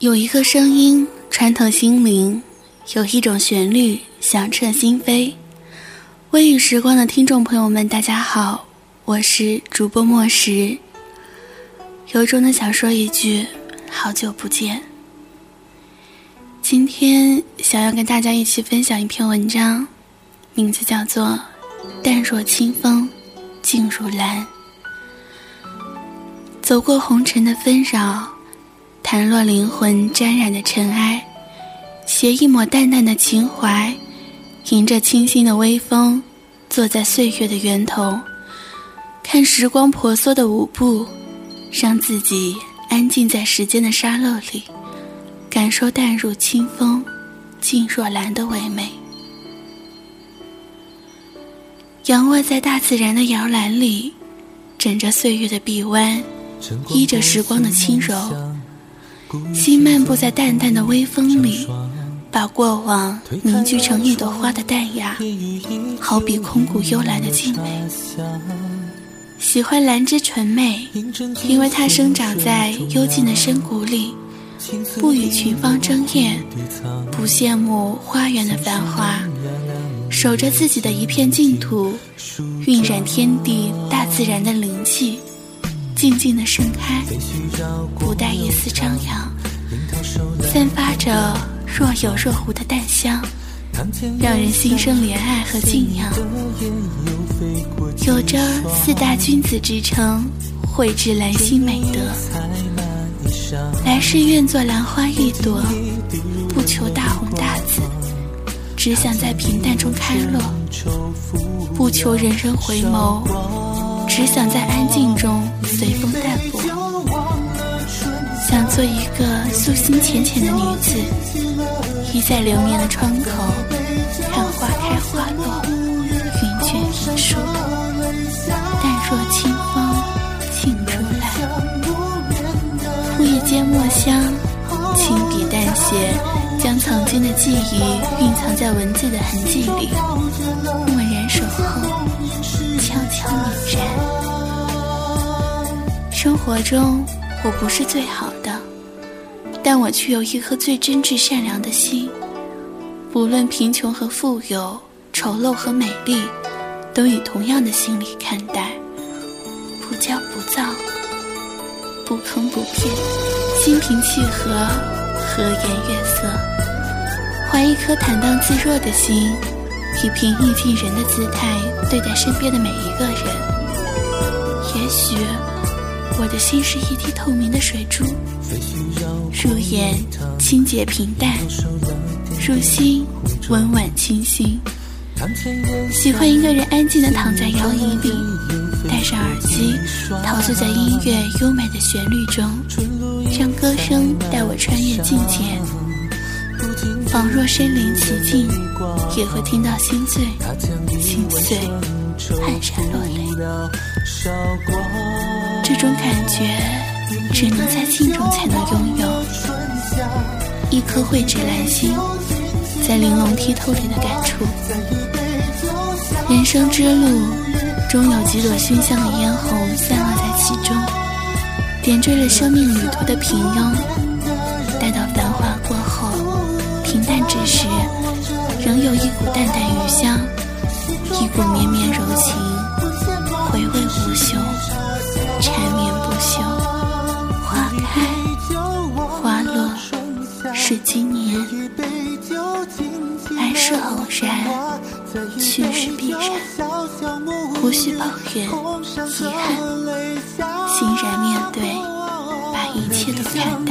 有一个声音穿透心灵，有一种旋律响彻心扉。微雨时光的听众朋友们，大家好，我是主播莫石。由衷的想说一句，好久不见。今天想要跟大家一起分享一篇文章，名字叫做《淡若清风，静如兰》。走过红尘的纷扰。弹落灵魂沾染的尘埃，携一抹淡淡的情怀，迎着清新的微风，坐在岁月的源头，看时光婆娑的舞步，让自己安静在时间的沙漏里，感受淡如清风，静若兰的唯美。仰卧在大自然的摇篮里，枕着岁月的臂弯，依着时光的轻柔。心漫步在淡淡的微风里，把过往凝聚成一朵花的淡雅，好比空谷幽兰的静美。喜欢兰之纯美，因为它生长在幽静的深谷里，不与群芳争艳，不羡慕花园的繁华，守着自己的一片净土，晕染天地大自然的灵气。静静的盛开，不带一丝张扬，散发着若有若无的淡香，让人心生怜爱和敬仰。有着四大君子之称，绘制兰心美德。来世愿做兰花一朵，不求大红大紫，只想在平淡中开落，不求人人回眸。只想在安静中随风淡泊，想做一个素心浅浅的女子，倚在流年的窗口，看花开花落，云卷云舒，淡若清风，静如兰。枯叶间墨香，轻笔淡写，将曾经的记忆蕴藏在文字的痕迹里，默然守候。悄悄泯然。生活中，我不是最好的，但我却有一颗最真挚善良的心。不论贫穷和富有，丑陋和美丽，都以同样的心理看待。不骄不躁，不坑不骗，心平气和，和颜悦色，怀一颗坦荡自若的心。以平易近人的姿态对待身边的每一个人。也许我的心是一滴透明的水珠，入眼清洁平淡，入心温婉清新。喜欢一个人安静地躺在摇椅里，戴上耳机，陶醉在音乐优美的旋律中，让歌声带我穿越境界。仿若身临其境，也会听到心碎、心碎、黯然落泪。这种感觉，只能在镜中才能拥有。一颗蕙质兰心，在玲珑剔透里的感触。人生之路，终有几朵熏香的嫣红散落在其中，点缀了生命旅途的平庸。一股淡淡余香，一股绵绵柔情，回味无休，缠绵不休。花开花落是今年，来是偶然，去是必然。无需抱怨遗憾，欣然面对，把一切都看淡。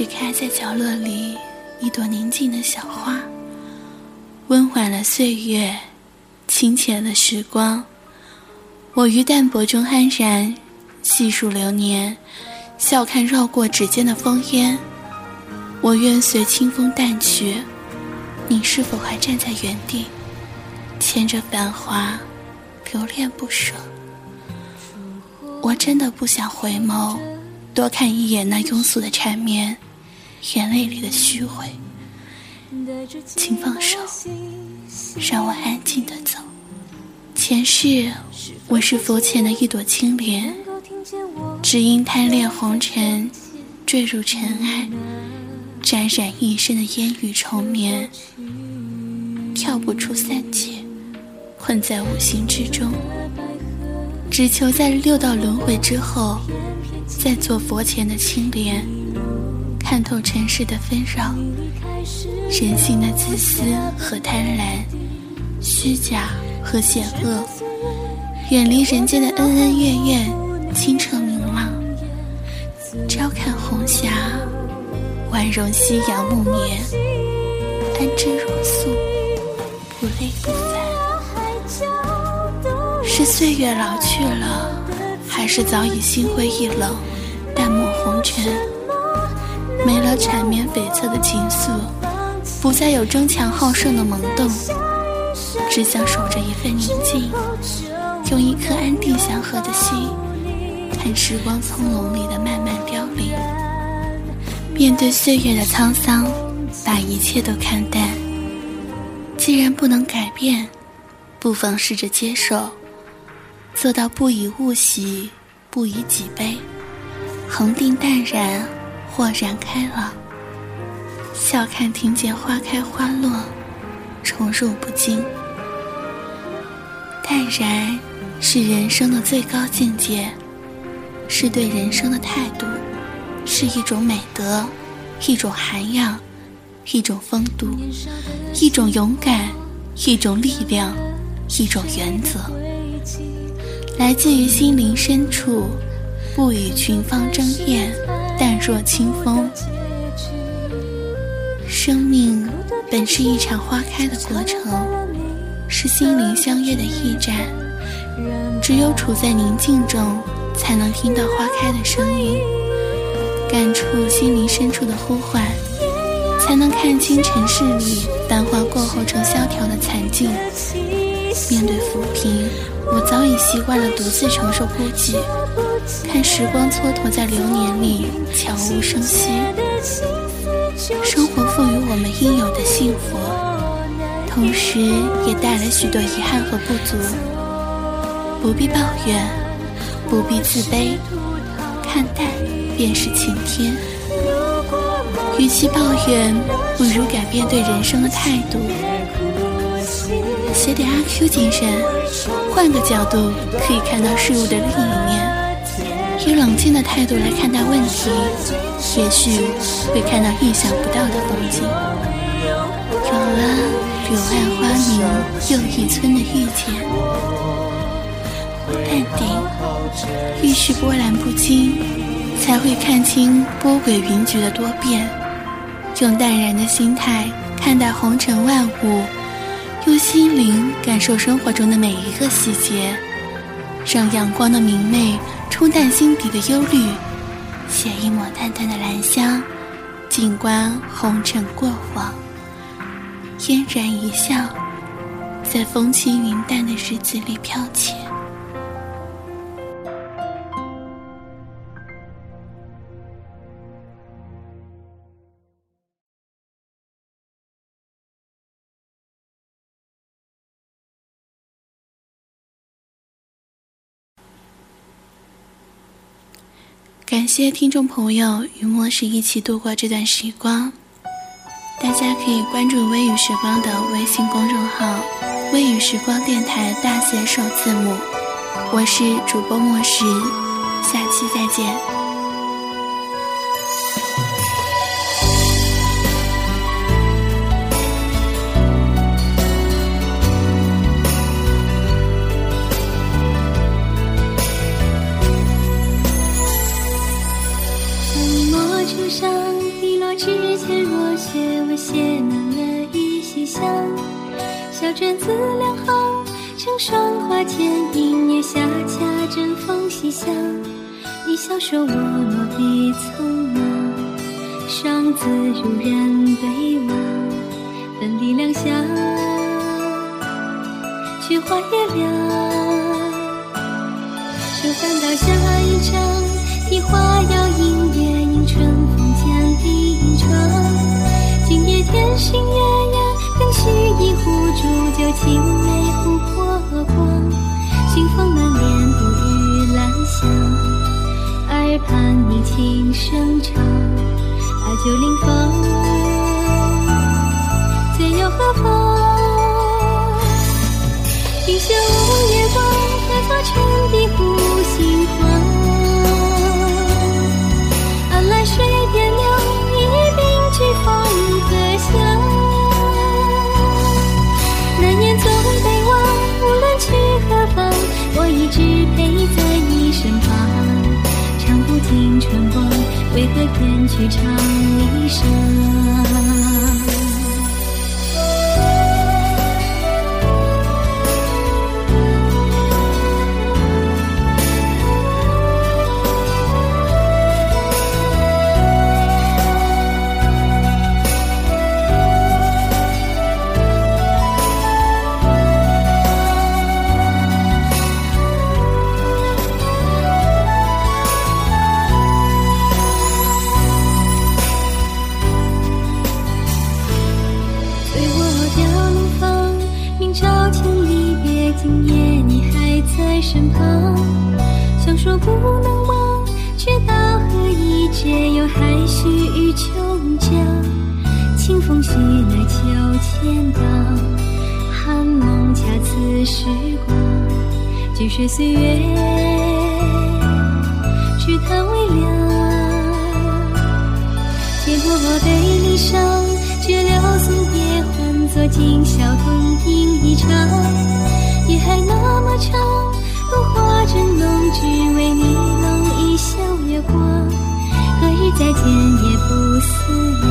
是开在角落里一朵宁静的小花，温缓了岁月，清浅了时光。我于淡泊中安然，细数流年，笑看绕过指尖的风烟。我愿随清风淡去，你是否还站在原地，牵着繁华，留恋不舍？我真的不想回眸，多看一眼那庸俗的缠绵，眼泪里的虚伪。请放手，让我安静的走。前世，我是佛前的一朵青莲，只因贪恋红尘，坠入尘埃。沾染一身的烟雨重绵，跳不出三界，困在五行之中，只求在六道轮回之后，再做佛前的青莲，看透尘世的纷扰，人性的自私和贪婪，虚假和险恶，远离人间的恩恩怨怨，清澈明朗，朝看红霞。万容夕阳暮眠，安之若素，不累不烦。是岁月老去了，还是早已心灰意冷，淡漠红尘？没了缠绵悱恻的情愫，不再有争强好胜的萌动，只想守着一份宁静，用一颗安定祥和的心，看时光从容里的慢慢凋零。面对岁月的沧桑，把一切都看淡。既然不能改变，不妨试着接受，做到不以物喜，不以己悲，恒定淡然，豁然开朗。笑看庭前花开花落，宠辱不惊。淡然是人生的最高境界，是对人生的态度。是一种美德，一种涵养，一种风度，一种勇敢，一种力量，一种原则，来自于心灵深处，不与群芳争艳，淡若清风。生命本是一场花开的过程，是心灵相约的驿站。只有处在宁静中，才能听到花开的声音。感触心灵深处的呼唤，才能看清尘世里繁华过后成萧条的惨境。面对浮萍，我早已习惯了独自承受孤寂，看时光蹉跎在流年里悄无声息。生活赋予我们应有的幸福，同时也带来许多遗憾和不足。不必抱怨，不必自卑，看淡。便是晴天。与其抱怨，不如改变对人生的态度。写点阿 Q 精神，换个角度可以看到事物的另一面。以冷静的态度来看待问题，也许会看到意想不到的风景。有了柳暗花明又一村的遇见，淡定，遇事波澜不惊。才会看清波诡云谲的多变，用淡然的心态看待红尘万物，用心灵感受生活中的每一个细节，让阳光的明媚冲淡心底的忧虑，携一抹淡淡的兰香，静观红尘过往，嫣然一笑，在风轻云淡的日子里飘起。感谢听众朋友与莫石一起度过这段时光。大家可以关注“微雨时光”的微信公众号“微雨时光电台”大写首字母。我是主播莫石，下期再见。我写满了一袭香，小篆字两行，成双花前隐月下，恰正风细香。你笑说我落笔匆忙，赏字如人对望，奋力两下，却花也凉。手翻到下一张，花摇要。心月夜，更须一壶浊酒，青梅琥珀光。清风满帘，不语兰香。耳畔你轻声唱，把酒临风。醉又何妨？冰雪梧，月光推洒，沉底湖心。再去唱一首今夜你还在身旁。想说不能忘，却道何以解？又还须与琼浆。清风徐来秋千荡，寒梦恰似时光。举水岁月，只叹微凉。借我杯里上，绝留送别，换作今宵同饮一场。夜还那么长，如花正浓，只为你浓一笑月光。何日再见也不思量，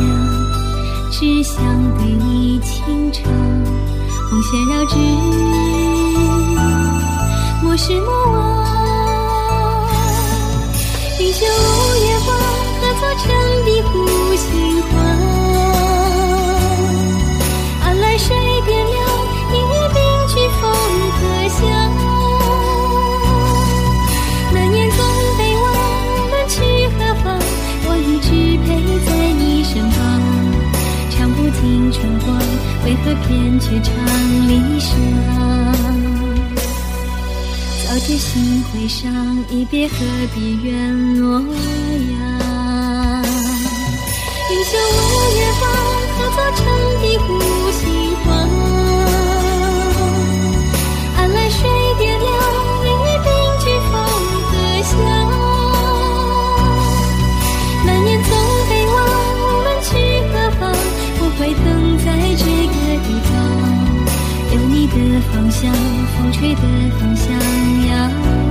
只想对你倾城。红线绕指，莫失莫忘。为何偏去唱离殇？早知心会伤，一别何必怨洛阳？云袖舞月光，化作沉底湖心的方向，风吹的方向，呀。